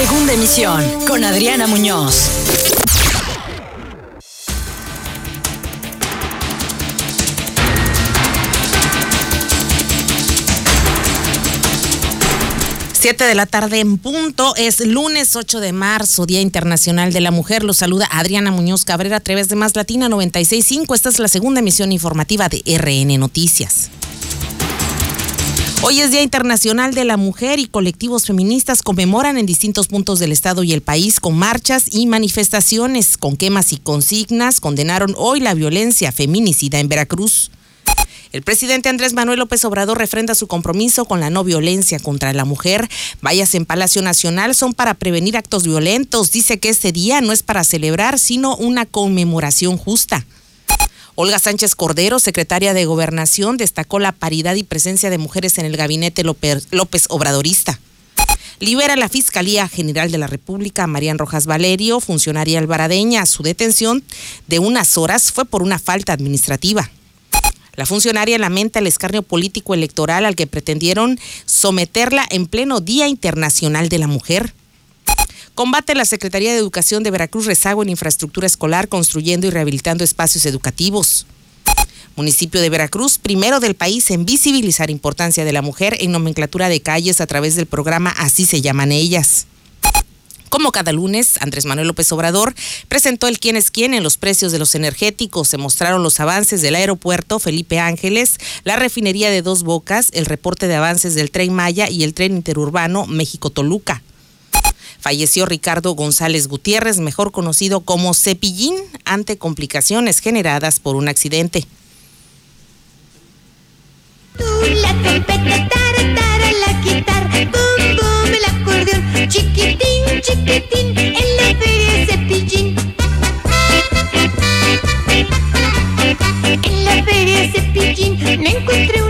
Segunda emisión con Adriana Muñoz. Siete de la tarde en punto, es lunes 8 de marzo, Día Internacional de la Mujer. Los saluda Adriana Muñoz Cabrera a través de Más Latina 965. Esta es la segunda emisión informativa de RN Noticias. Hoy es Día Internacional de la Mujer y colectivos feministas conmemoran en distintos puntos del estado y el país con marchas y manifestaciones, con quemas y consignas. Condenaron hoy la violencia feminicida en Veracruz. El presidente Andrés Manuel López Obrador refrenda su compromiso con la no violencia contra la mujer. Vallas en Palacio Nacional son para prevenir actos violentos. Dice que este día no es para celebrar, sino una conmemoración justa. Olga Sánchez Cordero, secretaria de Gobernación, destacó la paridad y presencia de mujeres en el gabinete López, Obradorista. Libera la Fiscalía General de la República a Marian Rojas Valerio, funcionaria albaradeña. Su detención de unas horas fue por una falta administrativa. La funcionaria lamenta el escarnio político electoral al que pretendieron someterla en pleno Día Internacional de la Mujer. Combate la Secretaría de Educación de Veracruz rezago en infraestructura escolar, construyendo y rehabilitando espacios educativos. Municipio de Veracruz, primero del país en visibilizar importancia de la mujer en nomenclatura de calles a través del programa Así se llaman ellas. Como cada lunes, Andrés Manuel López Obrador presentó el quién es quién en los precios de los energéticos. Se mostraron los avances del aeropuerto Felipe Ángeles, la refinería de Dos Bocas, el reporte de avances del tren Maya y el tren interurbano México-Toluca. Falleció Ricardo González Gutiérrez, mejor conocido como Cepillín, ante complicaciones generadas por un accidente. La trompeta, la bum, el acordeón, chiquitín, chiquitín, en la feria Cepillín. En la feria Cepillín me encontré una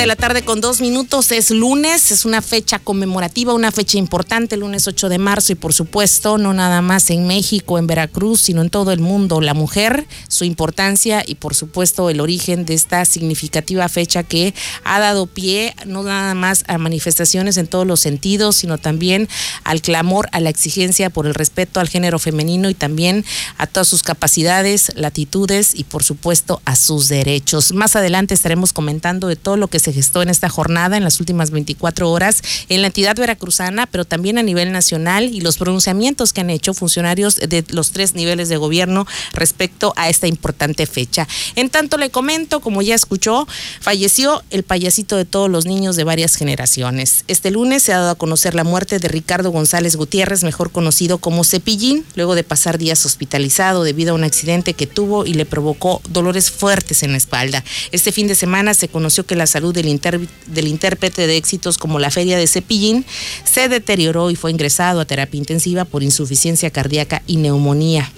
de la tarde con dos minutos. Es lunes, es una fecha conmemorativa, una fecha importante, lunes 8 de marzo. Y por supuesto, no nada más en México, en Veracruz, sino en todo el mundo. La mujer, su importancia y por supuesto el origen de esta significativa fecha que ha dado pie no nada más a manifestaciones en todos los sentidos, sino también al clamor, a la exigencia por el respeto al género femenino y también a todas sus capacidades, latitudes y por supuesto a sus derechos. Más adelante estaremos comentando de todo lo que se gestó en esta jornada en las últimas 24 horas en la entidad veracruzana, pero también a nivel nacional y los pronunciamientos que han hecho funcionarios de los tres niveles de gobierno respecto a esta importante fecha. En tanto le comento, como ya escuchó, falleció el payasito de todos los niños de varias generaciones. Este lunes se ha dado a conocer la muerte de Ricardo González Gutiérrez, mejor conocido como Cepillín, luego de pasar días hospitalizado debido a un accidente que tuvo y le provocó dolores fuertes en la espalda. Este fin de semana se conoció que la salud del, intérprete de éxitos como la Feria de Cepillín se deterioró y fue ingresado a terapia intensiva por insuficiencia cardíaca y neumonía.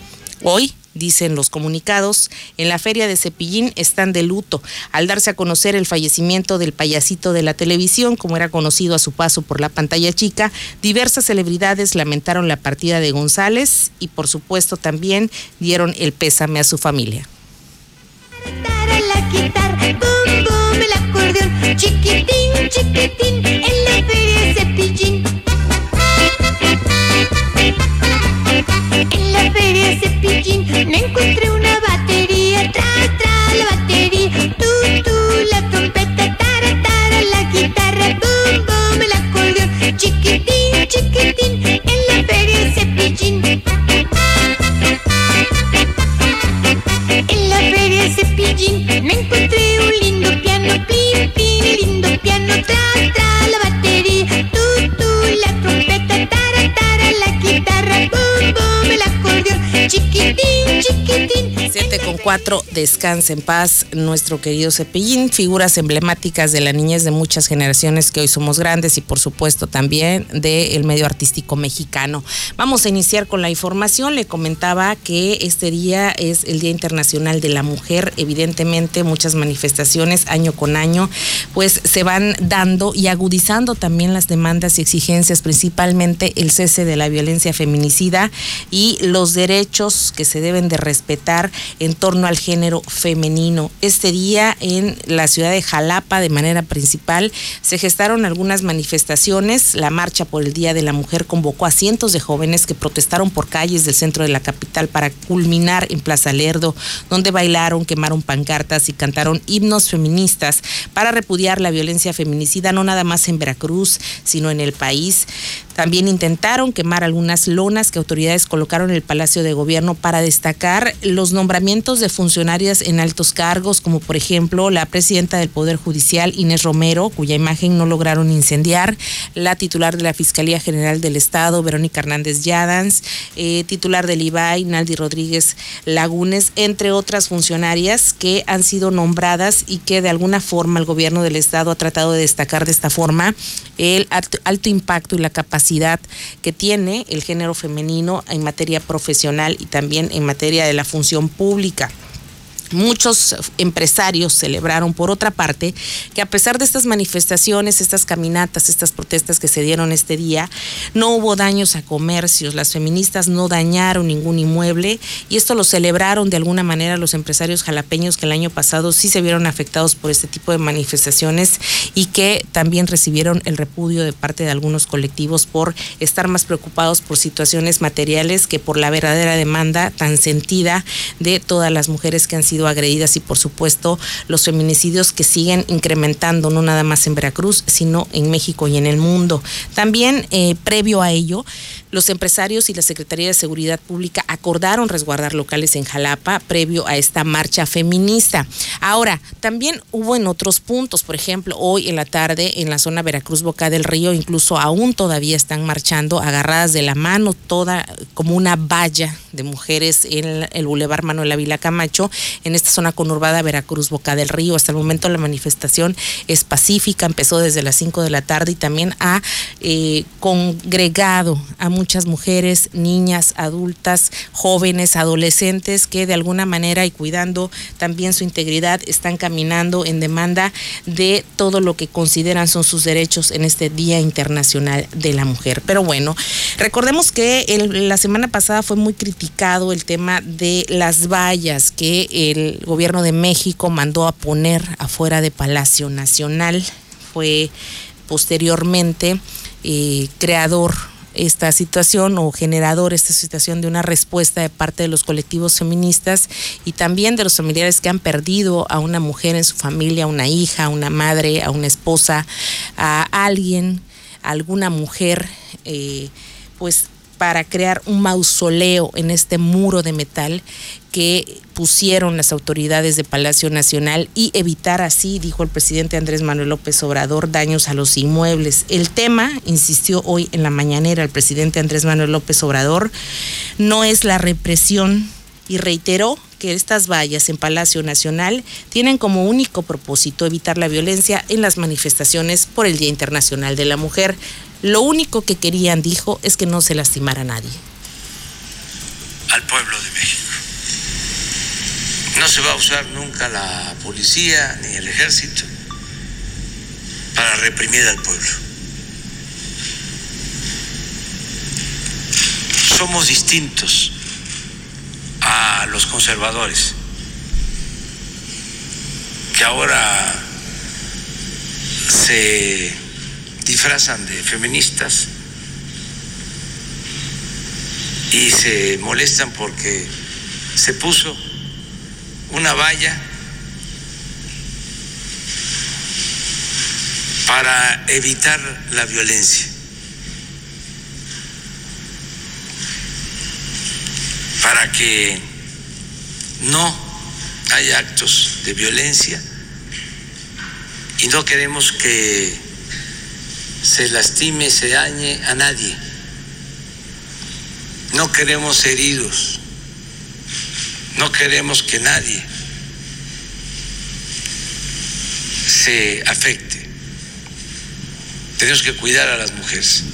Hoy, dicen los comunicados, en la feria de Cepillín están de luto al darse a conocer el fallecimiento del payasito de la televisión, como era conocido a su paso por la pantalla chica. Diversas celebridades lamentaron la partida de González y por supuesto también dieron el pésame a su familia. Chiquitín, chiquitín, en 叮 con cuatro, descansa en paz nuestro querido Cepillín, figuras emblemáticas de la niñez de muchas generaciones que hoy somos grandes y por supuesto también del medio artístico mexicano. Vamos a iniciar con la información. Le comentaba que este día es el Día Internacional de la Mujer. Evidentemente muchas manifestaciones año con año pues se van dando y agudizando también las demandas y exigencias, principalmente el cese de la violencia feminicida y los derechos que se deben de respetar en torno al género femenino. Este día en la ciudad de Jalapa, de manera principal, se gestaron algunas manifestaciones. La marcha por el Día de la Mujer convocó a cientos de jóvenes que protestaron por calles del centro de la capital para culminar en Plaza Lerdo, donde bailaron, quemaron pancartas y cantaron himnos feministas para repudiar la violencia feminicida, no nada más en Veracruz, sino en el país. También intentaron quemar algunas lonas que autoridades colocaron en el Palacio de Gobierno para destacar los nombramientos de funcionarias en altos cargos, como por ejemplo la presidenta del Poder Judicial, Inés Romero, cuya imagen no lograron incendiar, la titular de la Fiscalía General del Estado, Verónica Hernández Yadans, eh, titular del IBAI, Naldi Rodríguez Lagunes, entre otras funcionarias que han sido nombradas y que de alguna forma el gobierno del Estado ha tratado de destacar de esta forma el alto impacto y la capacidad que tiene el género femenino en materia profesional y también en materia de la función pública. Muchos empresarios celebraron, por otra parte, que a pesar de estas manifestaciones, estas caminatas, estas protestas que se dieron este día, no hubo daños a comercios, las feministas no dañaron ningún inmueble y esto lo celebraron de alguna manera los empresarios jalapeños que el año pasado sí se vieron afectados por este tipo de manifestaciones y que también recibieron el repudio de parte de algunos colectivos por estar más preocupados por situaciones materiales que por la verdadera demanda tan sentida de todas las mujeres que han sido agredidas y por supuesto los feminicidios que siguen incrementando no nada más en Veracruz, sino en México y en el mundo. También eh, previo a ello, los empresarios y la Secretaría de Seguridad Pública acordaron resguardar locales en Jalapa previo a esta marcha feminista. Ahora, también hubo en otros puntos, por ejemplo, hoy en la tarde en la zona Veracruz Boca del Río, incluso aún todavía están marchando agarradas de la mano, toda como una valla de mujeres en el Boulevard Manuel Ávila Camacho, en esta zona conurbada Veracruz Boca del Río. Hasta el momento la manifestación es pacífica, empezó desde las 5 de la tarde y también ha eh, congregado a muchas mujeres, niñas, adultas, jóvenes, adolescentes que de alguna manera y cuidando también su integridad están caminando en demanda de todo lo que consideran son sus derechos en este Día Internacional de la Mujer. Pero bueno, recordemos que la semana pasada fue muy el tema de las vallas que el gobierno de México mandó a poner afuera de Palacio Nacional. Fue posteriormente eh, creador esta situación o generador esta situación de una respuesta de parte de los colectivos feministas y también de los familiares que han perdido a una mujer en su familia, a una hija, a una madre, a una esposa, a alguien, a alguna mujer, eh, pues para crear un mausoleo en este muro de metal que pusieron las autoridades de Palacio Nacional y evitar así, dijo el presidente Andrés Manuel López Obrador, daños a los inmuebles. El tema, insistió hoy en la mañanera el presidente Andrés Manuel López Obrador, no es la represión y reiteró que estas vallas en Palacio Nacional tienen como único propósito evitar la violencia en las manifestaciones por el Día Internacional de la Mujer. Lo único que querían, dijo, es que no se lastimara a nadie. Al pueblo de México. No se va a usar nunca la policía ni el ejército para reprimir al pueblo. Somos distintos a los conservadores, que ahora se disfrazan de feministas y se molestan porque se puso una valla para evitar la violencia, para que no haya actos de violencia y no queremos que se lastime, se dañe a nadie. No queremos heridos No queremos que nadie se afecte. Tenemos que cuidar a las mujeres.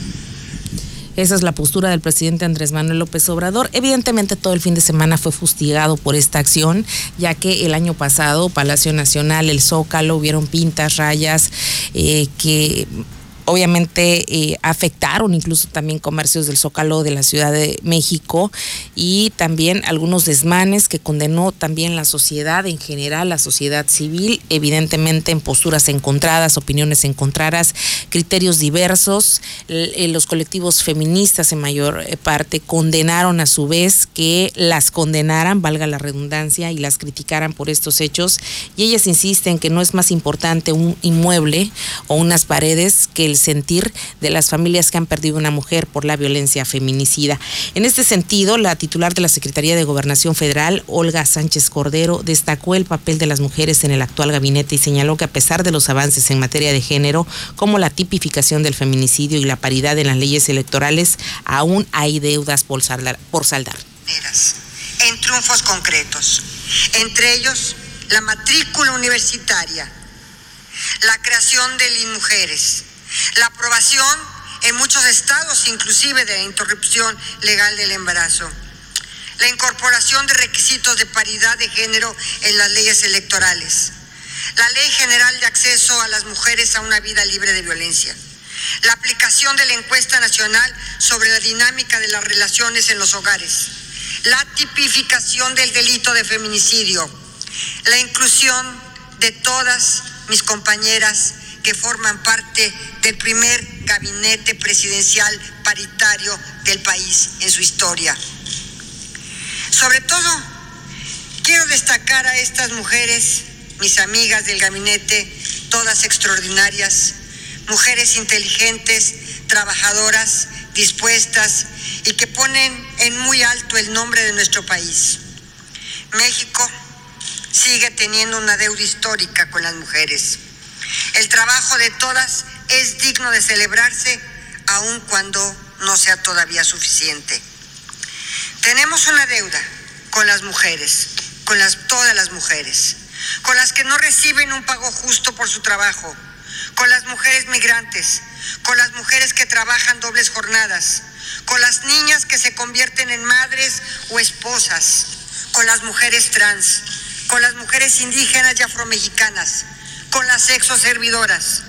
Esa es la postura del presidente Andrés Manuel López Obrador. Evidentemente todo el fin de semana fue fustigado por esta acción, ya que el año pasado Palacio Nacional, el Zócalo, hubieron pintas, rayas eh, que obviamente eh, afectaron incluso también comercios del Zócalo de la Ciudad de México y también algunos desmanes que condenó también la sociedad en general, la sociedad civil, evidentemente en posturas encontradas, opiniones encontradas, criterios diversos. Eh, los colectivos feministas en mayor eh, parte condenaron a su vez que las condenaran, valga la redundancia, y las criticaran por estos hechos. Y ellas insisten que no es más importante un inmueble o unas paredes que el sentir de las familias que han perdido una mujer por la violencia feminicida. En este sentido, la titular de la Secretaría de Gobernación Federal, Olga Sánchez Cordero, destacó el papel de las mujeres en el actual gabinete y señaló que a pesar de los avances en materia de género, como la tipificación del feminicidio y la paridad en las leyes electorales, aún hay deudas por saldar. Por saldar. en triunfos concretos, entre ellos la matrícula universitaria, la creación de mujeres, la aprobación en muchos estados inclusive de la interrupción legal del embarazo, la incorporación de requisitos de paridad de género en las leyes electorales, la Ley General de Acceso a las Mujeres a una Vida Libre de Violencia, la aplicación de la encuesta nacional sobre la dinámica de las relaciones en los hogares, la tipificación del delito de feminicidio, la inclusión de todas mis compañeras que forman parte del primer gabinete presidencial paritario del país en su historia. Sobre todo, quiero destacar a estas mujeres, mis amigas del gabinete, todas extraordinarias, mujeres inteligentes, trabajadoras, dispuestas y que ponen en muy alto el nombre de nuestro país. México sigue teniendo una deuda histórica con las mujeres. El trabajo de todas es digno de celebrarse aun cuando no sea todavía suficiente. Tenemos una deuda con las mujeres, con las, todas las mujeres, con las que no reciben un pago justo por su trabajo, con las mujeres migrantes, con las mujeres que trabajan dobles jornadas, con las niñas que se convierten en madres o esposas, con las mujeres trans, con las mujeres indígenas y afromexicanas, con las sexoservidoras.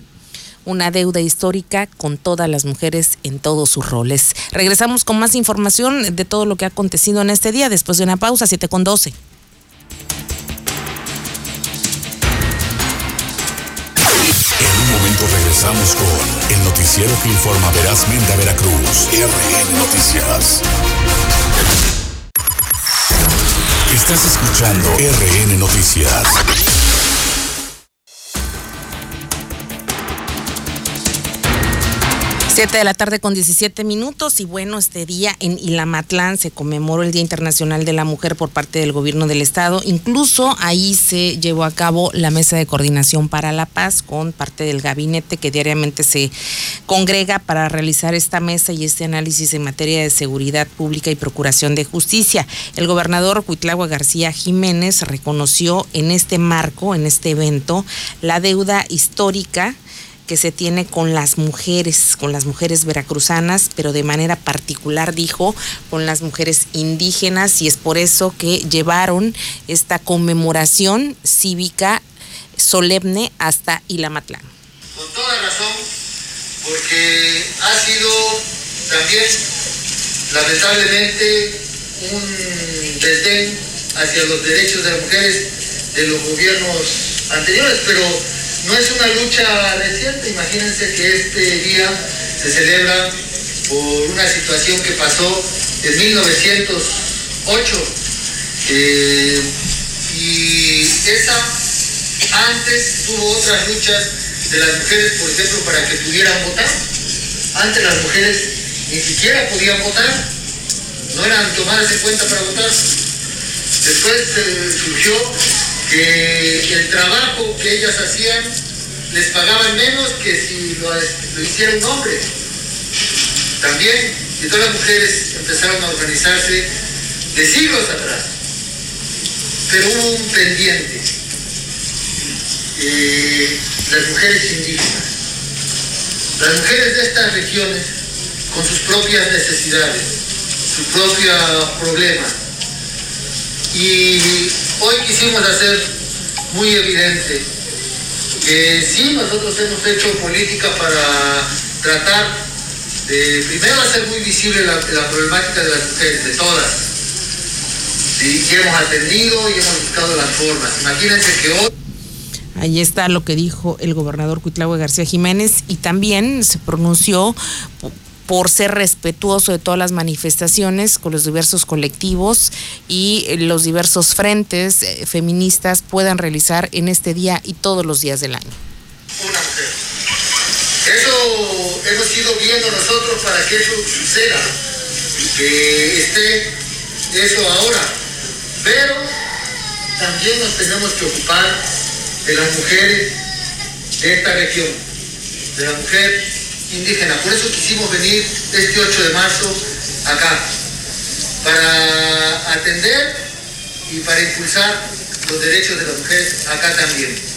Una deuda histórica con todas las mujeres en todos sus roles. Regresamos con más información de todo lo que ha acontecido en este día después de una pausa, 7 con 12. En un momento regresamos con el noticiero que informa verazmente a Veracruz. RN Noticias. Estás escuchando RN Noticias. Siete de la tarde con 17 minutos y bueno, este día en Ilamatlán se conmemoró el Día Internacional de la Mujer por parte del gobierno del estado. Incluso ahí se llevó a cabo la mesa de coordinación para la paz con parte del gabinete que diariamente se congrega para realizar esta mesa y este análisis en materia de seguridad pública y procuración de justicia. El gobernador Cuitlagua García Jiménez reconoció en este marco, en este evento, la deuda histórica que se tiene con las mujeres, con las mujeres veracruzanas, pero de manera particular dijo con las mujeres indígenas y es por eso que llevaron esta conmemoración cívica solemne hasta Ilamatlán. con toda razón, porque ha sido también, lamentablemente, un desdén hacia los derechos de las mujeres de los gobiernos anteriores, pero no es una lucha reciente. Imagínense que este día se celebra por una situación que pasó en 1908. eh, y esa antes tuvo otras luchas de las mujeres, por ejemplo, para que pudieran votar. Antes las mujeres ni siquiera podían votar, no eran tomadas en cuenta para votar. Después eh, surgió que el trabajo que ellas hacían les pagaban menos que si lo, lo hiciera un hombre. También, y todas las mujeres empezaron a organizarse de siglos atrás. pero hubo un pendiente. Eh, las mujeres indígenas. Las mujeres de estas regiones, con sus propias necesidades, su propio problema. Y hoy quisimos hacer muy evidente que sí, nosotros hemos hecho política para tratar de primero hacer muy visible la, problemática de las mujeres, de todas. Y hemos atendido y hemos buscado las formas. Imagínense que hoy... Ahí está lo que dijo el gobernador Cuitlahue García Jiménez y también se pronunció por ser respetuoso de todas las manifestaciones con los diversos colectivos y los diversos frentes eh, feministas puedan realizar en este día y todos los días del año. Una mujer. Eso hemos ido viendo nosotros para que eso suceda, que esté eso ahora. Pero también nos tenemos que ocupar de las mujeres de esta región, de la mujer indígena. Por eso quisimos venir este 8 de marzo acá, para atender y para impulsar los derechos de las mujeres acá también.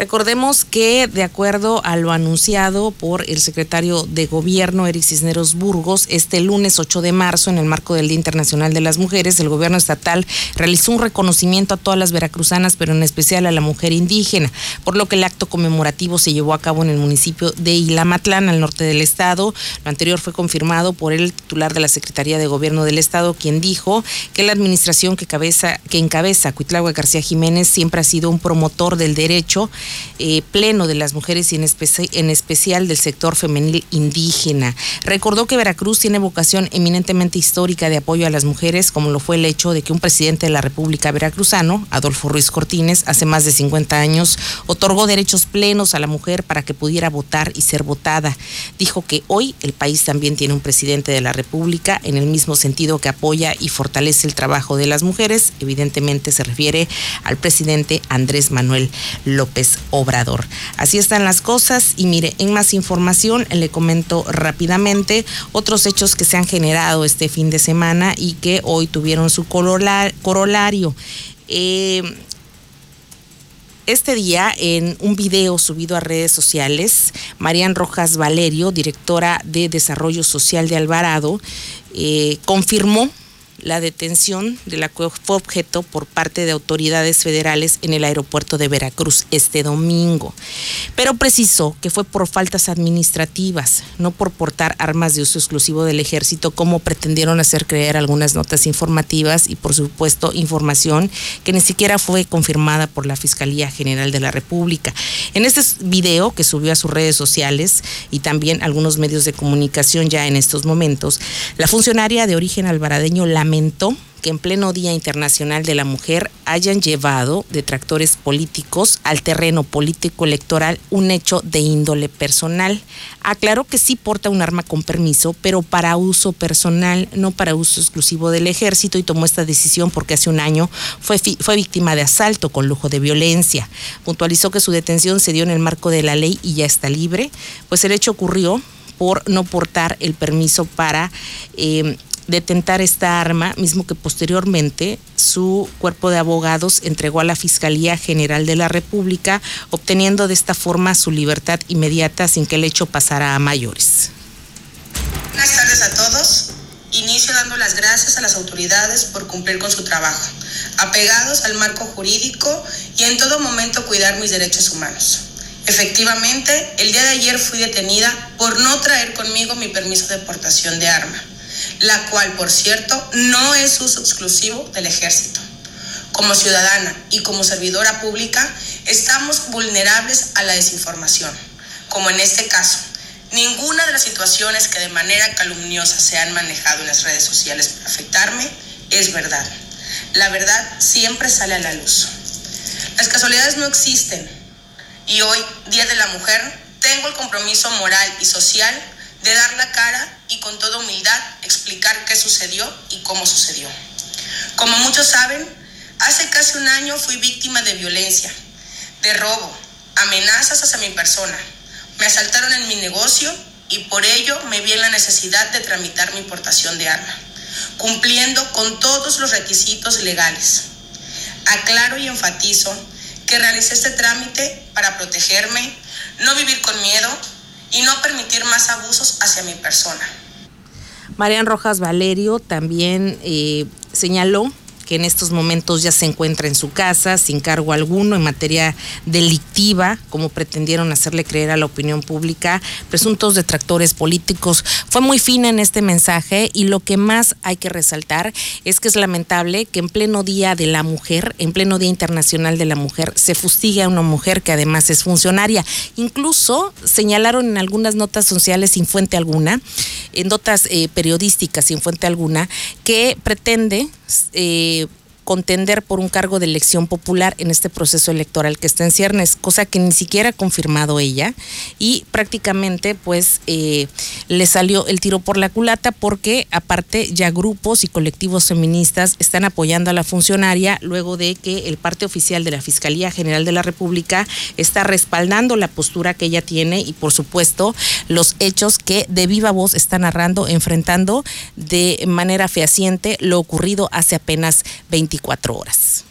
Recordemos que, de acuerdo a lo anunciado por el secretario de Gobierno, Eric Cisneros Burgos, este lunes 8 de marzo, en el marco del Día Internacional de las Mujeres, el gobierno estatal realizó un reconocimiento a todas las veracruzanas, pero en especial a la mujer indígena, por lo que el acto conmemorativo se llevó a cabo en el municipio de Ilamatlán, al norte del estado. Lo anterior fue confirmado por el titular de la Secretaría de Gobierno del Estado, quien dijo que la administración que, cabeza, que encabeza Cuitlagua García Jiménez siempre ha sido un promotor del derecho eh, pleno de las mujeres y en, en especial del sector femenil indígena. Recordó que Veracruz tiene vocación eminentemente histórica de apoyo a las mujeres, como lo fue el hecho de que un presidente de la República Veracruzano, Adolfo Ruiz Cortines, hace más de 50 años, otorgó derechos plenos a la mujer para que pudiera votar y ser votada. Dijo que hoy el país también tiene un presidente de la República en el mismo sentido que apoya y fortalece el trabajo de las mujeres. Evidentemente se refiere al presidente Andrés Manuel López Obrador. Así están las cosas y mire, en más información le comento rápidamente otros hechos que se han generado este fin de semana y que hoy tuvieron su corolario. Eh, este día, en un video subido a redes sociales, Marian Rojas Valerio, directora de Desarrollo Social de Alvarado, eh, confirmó la detención de la que fue objeto por parte de autoridades federales en el aeropuerto de Veracruz este domingo. Pero precisó que fue por faltas administrativas, no por portar armas de uso exclusivo del ejército, como pretendieron hacer creer algunas notas informativas y, por supuesto, información que ni siquiera fue confirmada por la Fiscalía General de la República. En este video que subió a sus redes sociales y también algunos medios de comunicación ya en estos momentos, la funcionaria de origen alvaradeño la lamentó que en pleno Día Internacional de la Mujer hayan llevado detractores políticos al terreno político electoral un hecho de índole personal. Aclaró que sí porta un arma con permiso, pero para uso personal, no para uso exclusivo del ejército y tomó esta decisión porque hace un año fue, fue víctima de asalto con lujo de violencia. Puntualizó que su detención se dio en el marco de la ley y ya está libre, pues el hecho ocurrió por no portar el permiso para eh, detentar esta arma, mismo que posteriormente su cuerpo de abogados entregó a la Fiscalía General de la República, obteniendo de esta forma su libertad inmediata sin que el hecho pasara a mayores. Buenas tardes a todos. Inicio dando las gracias a las autoridades por cumplir con su trabajo, apegados al marco jurídico y en todo momento cuidar mis derechos humanos. Efectivamente, el día de ayer fui detenida por no traer conmigo mi permiso de portación de arma la cual, por cierto, no es uso exclusivo del ejército. Como ciudadana y como servidora pública, estamos vulnerables a la desinformación, como en este caso. Ninguna de las situaciones que de manera calumniosa se han manejado en las redes sociales para afectarme es verdad. La verdad siempre sale a la luz. Las casualidades no existen y hoy, Día de la Mujer, tengo el compromiso moral y social de dar la cara y con toda humildad explicar qué sucedió y cómo sucedió. Como muchos saben, hace casi un año fui víctima de violencia, de robo, amenazas hacia mi persona. Me asaltaron en mi negocio y por ello me vi en la necesidad de tramitar mi importación de arma, cumpliendo con todos los requisitos legales. Aclaro y enfatizo que realicé este trámite para protegerme, no vivir con miedo y no permitir más abusos hacia mi persona. Marian Rojas Valerio también eh, señaló que en estos momentos ya se encuentra en su casa sin cargo alguno en materia delictiva, como pretendieron hacerle creer a la opinión pública, presuntos detractores políticos. Fue muy fina en este mensaje y lo que más hay que resaltar es que es lamentable que en pleno Día de la Mujer, en pleno Día Internacional de la Mujer, se fustigue a una mujer que además es funcionaria. Incluso señalaron en algunas notas sociales sin fuente alguna, en notas eh, periodísticas sin fuente alguna, que pretende eh, contender por un cargo de elección popular en este proceso electoral que está en ciernes, cosa que ni siquiera ha confirmado ella. Y prácticamente pues eh, le salió el tiro por la culata porque aparte ya grupos y colectivos feministas están apoyando a la funcionaria luego de que el parte oficial de la Fiscalía General de la República está respaldando la postura que ella tiene y por supuesto los hechos que de viva voz está narrando, enfrentando de manera fehaciente lo ocurrido hace apenas 24 horas.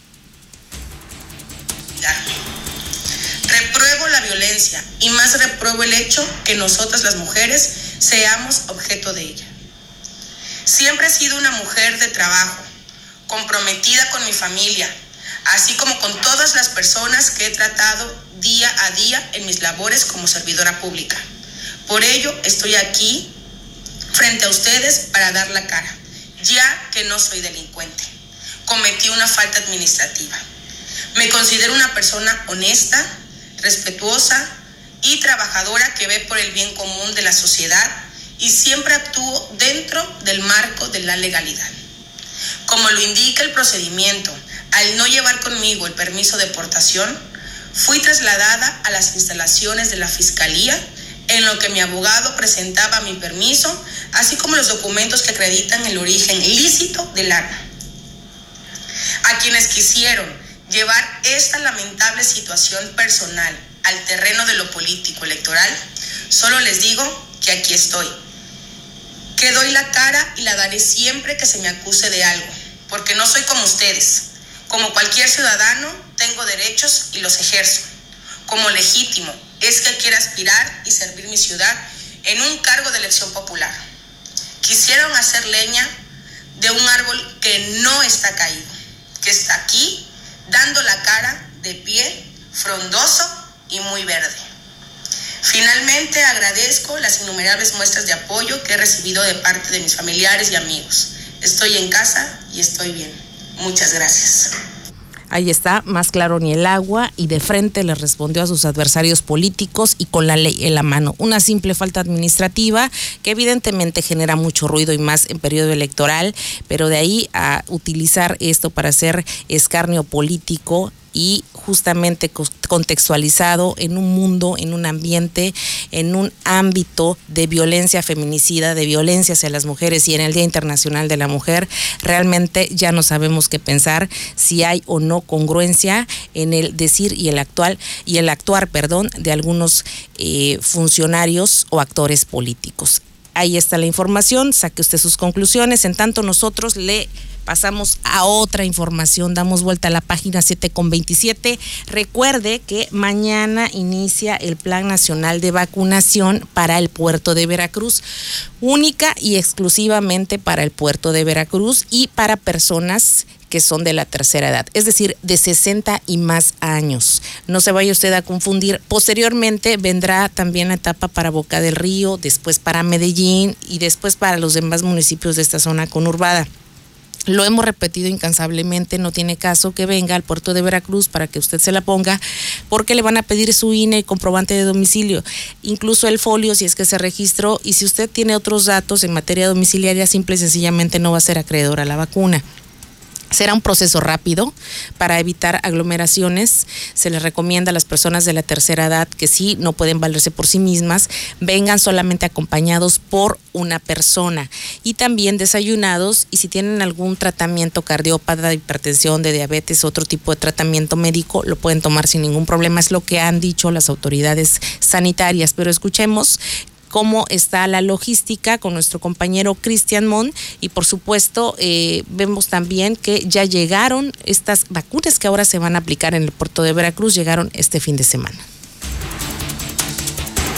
Repruebo la violencia y más repruebo el hecho que nosotras las mujeres seamos objeto de ella. Siempre he sido una mujer de trabajo, comprometida con mi familia, así como con todas las personas que he tratado día a día en mis labores como servidora pública. Por ello estoy aquí frente a ustedes para dar la cara, ya que no soy delincuente cometí una falta administrativa. Me considero una persona honesta, respetuosa y trabajadora que ve por el bien común de la sociedad y siempre actúo dentro del marco de la legalidad. Como lo indica el procedimiento, al no llevar conmigo el permiso de portación, fui trasladada a las instalaciones de la Fiscalía en lo que mi abogado presentaba mi permiso, así como los documentos que acreditan el origen ilícito del arma. A quienes quisieron llevar esta lamentable situación personal al terreno de lo político electoral, solo les digo que aquí estoy. Que doy la cara y la daré siempre que se me acuse de algo, porque no soy como ustedes. Como cualquier ciudadano, tengo derechos y los ejerzo. Como legítimo es que quiera aspirar y servir mi ciudad en un cargo de elección popular. Quisieron hacer leña de un árbol que no está caído que está aquí dando la cara de pie, frondoso y muy verde. Finalmente agradezco las innumerables muestras de apoyo que he recibido de parte de mis familiares y amigos. Estoy en casa y estoy bien. Muchas gracias. Ahí está, más claro ni el agua, y de frente le respondió a sus adversarios políticos y con la ley en la mano. Una simple falta administrativa que evidentemente genera mucho ruido y más en periodo electoral, pero de ahí a utilizar esto para hacer escarnio político y justamente contextualizado en un mundo, en un ambiente, en un ámbito de violencia feminicida, de violencia hacia las mujeres y en el Día Internacional de la Mujer, realmente ya no sabemos qué pensar si hay o no congruencia en el decir y el actual y el actuar, perdón, de algunos eh, funcionarios o actores políticos. Ahí está la información, saque usted sus conclusiones, en tanto nosotros le pasamos a otra información, damos vuelta a la página 7 con 27. Recuerde que mañana inicia el Plan Nacional de Vacunación para el puerto de Veracruz, única y exclusivamente para el puerto de Veracruz y para personas que son de la tercera edad, es decir, de 60 y más años. No se vaya usted a confundir. Posteriormente vendrá también la etapa para Boca del Río, después para Medellín y después para los demás municipios de esta zona conurbada. Lo hemos repetido incansablemente, no tiene caso que venga al puerto de Veracruz para que usted se la ponga, porque le van a pedir su INE comprobante de domicilio, incluso el folio si es que se registró, y si usted tiene otros datos en materia domiciliaria, simple y sencillamente no va a ser acreedor a la vacuna. Será un proceso rápido para evitar aglomeraciones. Se les recomienda a las personas de la tercera edad que sí no pueden valerse por sí mismas, vengan solamente acompañados por una persona y también desayunados y si tienen algún tratamiento cardiópata, de hipertensión, de diabetes, otro tipo de tratamiento médico, lo pueden tomar sin ningún problema. Es lo que han dicho las autoridades sanitarias. Pero escuchemos cómo está la logística con nuestro compañero Cristian Mon y por supuesto eh, vemos también que ya llegaron estas vacunas que ahora se van a aplicar en el puerto de Veracruz, llegaron este fin de semana.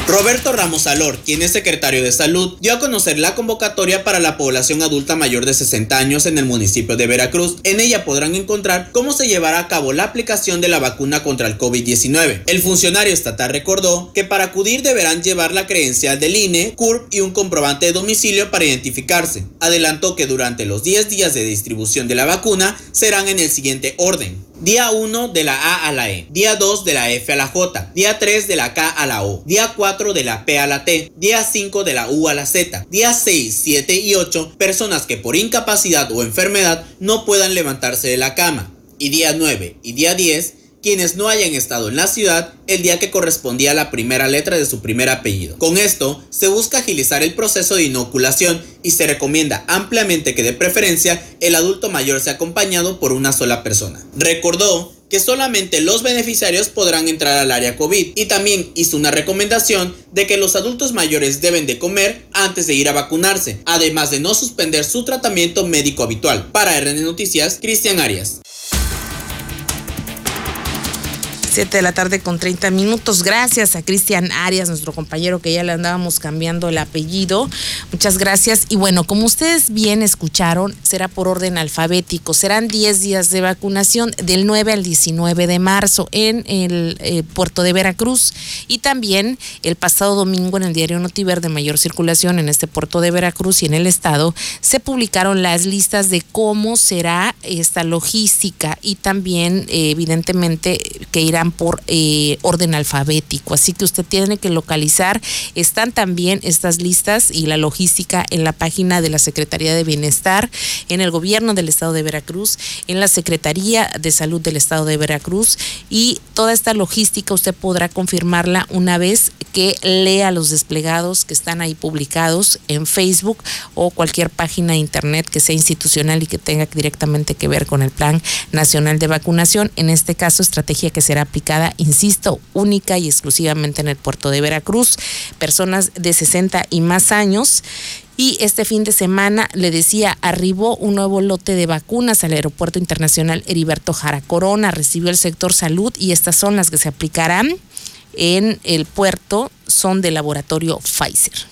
Roberto Ramos Alor, quien es secretario de Salud, dio a conocer la convocatoria para la población adulta mayor de 60 años en el municipio de Veracruz. En ella podrán encontrar cómo se llevará a cabo la aplicación de la vacuna contra el COVID-19. El funcionario estatal recordó que para acudir deberán llevar la creencia del INE, CURP y un comprobante de domicilio para identificarse. Adelantó que durante los 10 días de distribución de la vacuna serán en el siguiente orden. Día 1 de la A a la E. Día 2 de la F a la J. Día 3 de la K a la O. Día 4 de la P a la T. Día 5 de la U a la Z. Día 6, 7 y 8 personas que por incapacidad o enfermedad no puedan levantarse de la cama. Y día 9 y día 10 quienes no hayan estado en la ciudad el día que correspondía a la primera letra de su primer apellido. Con esto, se busca agilizar el proceso de inoculación y se recomienda ampliamente que de preferencia el adulto mayor sea acompañado por una sola persona. Recordó que solamente los beneficiarios podrán entrar al área COVID y también hizo una recomendación de que los adultos mayores deben de comer antes de ir a vacunarse, además de no suspender su tratamiento médico habitual. Para RN Noticias, Cristian Arias. 7 de la tarde con 30 minutos. Gracias a Cristian Arias, nuestro compañero que ya le andábamos cambiando el apellido. Muchas gracias. Y bueno, como ustedes bien escucharon, será por orden alfabético. Serán 10 días de vacunación del 9 al 19 de marzo en el eh, puerto de Veracruz. Y también el pasado domingo en el diario Notiver de mayor circulación en este puerto de Veracruz y en el estado se publicaron las listas de cómo será esta logística y también eh, evidentemente que irá por eh, orden alfabético. Así que usted tiene que localizar. Están también estas listas y la logística en la página de la Secretaría de Bienestar, en el gobierno del estado de Veracruz, en la Secretaría de Salud del estado de Veracruz y toda esta logística usted podrá confirmarla una vez que lea los desplegados que están ahí publicados en Facebook o cualquier página de internet que sea institucional y que tenga directamente que ver con el Plan Nacional de Vacunación. En este caso, estrategia que será aplicada, insisto, única y exclusivamente en el puerto de Veracruz, personas de 60 y más años. Y este fin de semana, le decía, arribó un nuevo lote de vacunas al Aeropuerto Internacional Heriberto Jara Corona, recibió el sector salud y estas son las que se aplicarán en el puerto, son del laboratorio Pfizer.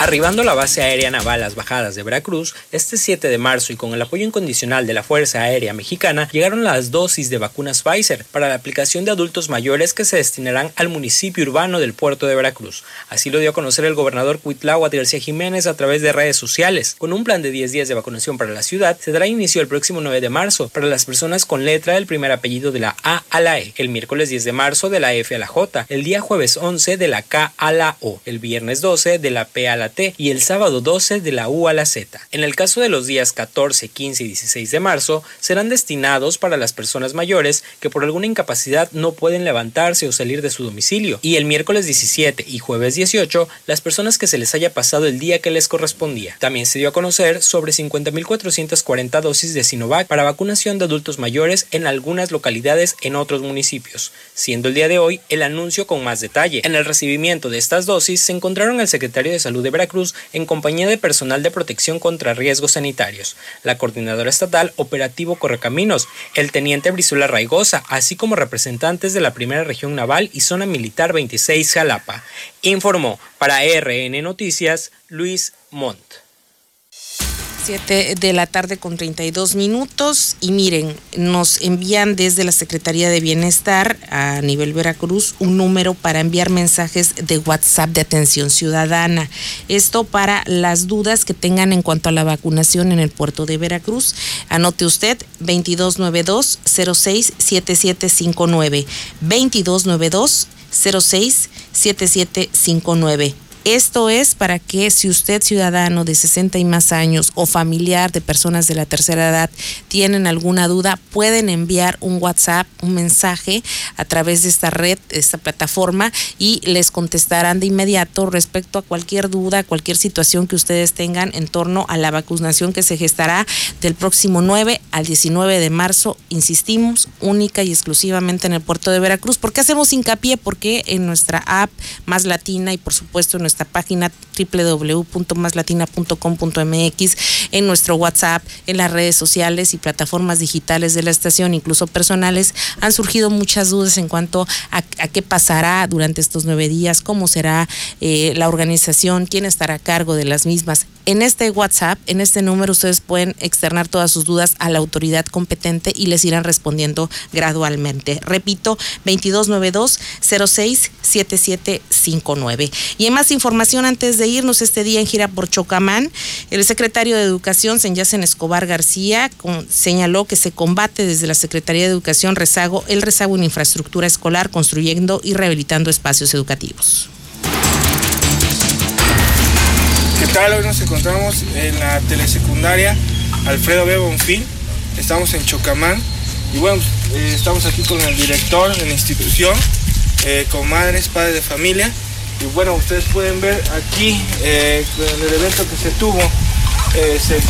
Arribando a la base aérea naval Las Bajadas de Veracruz, este 7 de marzo y con el apoyo incondicional de la Fuerza Aérea Mexicana, llegaron las dosis de vacunas Pfizer para la aplicación de adultos mayores que se destinarán al municipio urbano del puerto de Veracruz. Así lo dio a conocer el gobernador Cuitláhuac García Jiménez a través de redes sociales. Con un plan de 10 días de vacunación para la ciudad, se dará inicio el próximo 9 de marzo para las personas con letra del primer apellido de la A a la E, el miércoles 10 de marzo de la F a la J, el día jueves 11 de la K a la O, el viernes 12 de la P a la T y el sábado 12 de la U a la Z. En el caso de los días 14, 15 y 16 de marzo, serán destinados para las personas mayores que por alguna incapacidad no pueden levantarse o salir de su domicilio. Y el miércoles 17 y jueves 18, las personas que se les haya pasado el día que les correspondía. También se dio a conocer sobre 50.440 dosis de Sinovac para vacunación de adultos mayores en algunas localidades en otros municipios, siendo el día de hoy el anuncio con más detalle. En el recibimiento de estas dosis se encontraron el secretario de Salud de Veracruz, en compañía de personal de protección contra riesgos sanitarios, la coordinadora estatal Operativo Correcaminos, el teniente Brizuela Raigosa, así como representantes de la Primera Región Naval y Zona Militar 26 Jalapa. Informó para RN Noticias Luis Montt. 7 de la tarde con 32 minutos y miren, nos envían desde la Secretaría de Bienestar a nivel Veracruz un número para enviar mensajes de WhatsApp de atención ciudadana. Esto para las dudas que tengan en cuanto a la vacunación en el puerto de Veracruz. Anote usted 2292 067759 2292 067759 Esto es para que si usted ciudadano de 60 y más años o familiar de personas de la tercera edad tienen alguna duda, pueden enviar un WhatsApp, un mensaje a través de esta red, esta plataforma y les contestarán de inmediato respecto a cualquier duda, cualquier situación que ustedes tengan en torno a la vacunación que se gestará del próximo 9 al 19 de marzo, insistimos, única y exclusivamente en el puerto de Veracruz. ¿Por qué hacemos hincapié? Porque en nuestra app Más Latina y por supuesto en nuestra página www.maslatina.com.mx, en nuestro WhatsApp, en las redes sociales y plataformas digitales de la estación, incluso personales, han surgido muchas dudas en cuanto a, qué pasará durante estos nueve días, cómo será eh, la organización, quién estará a cargo de las mismas. En este WhatsApp, en este número, ustedes pueden externar todas sus dudas a la autoridad competente y les irán respondiendo gradualmente. Repito, 2292-067759. Y en más información, antes de irnos este día en gira por Chocamán, el secretario de Educación, Senyacen Escobar García, señaló que se combate desde la Secretaría de Educación rezago, el rezago en infraestructura escolar, construyendo y rehabilitando espacios educativos. ¿Qué tal? Hoy nos encontramos en la telesecundaria Alfredo B. Bonfil. Estamos en Chocamán y bueno, eh, estamos aquí con el director de la institución, eh, con madres, padres de familia. Y bueno, ustedes pueden ver aquí eh, en el evento que se tuvo, se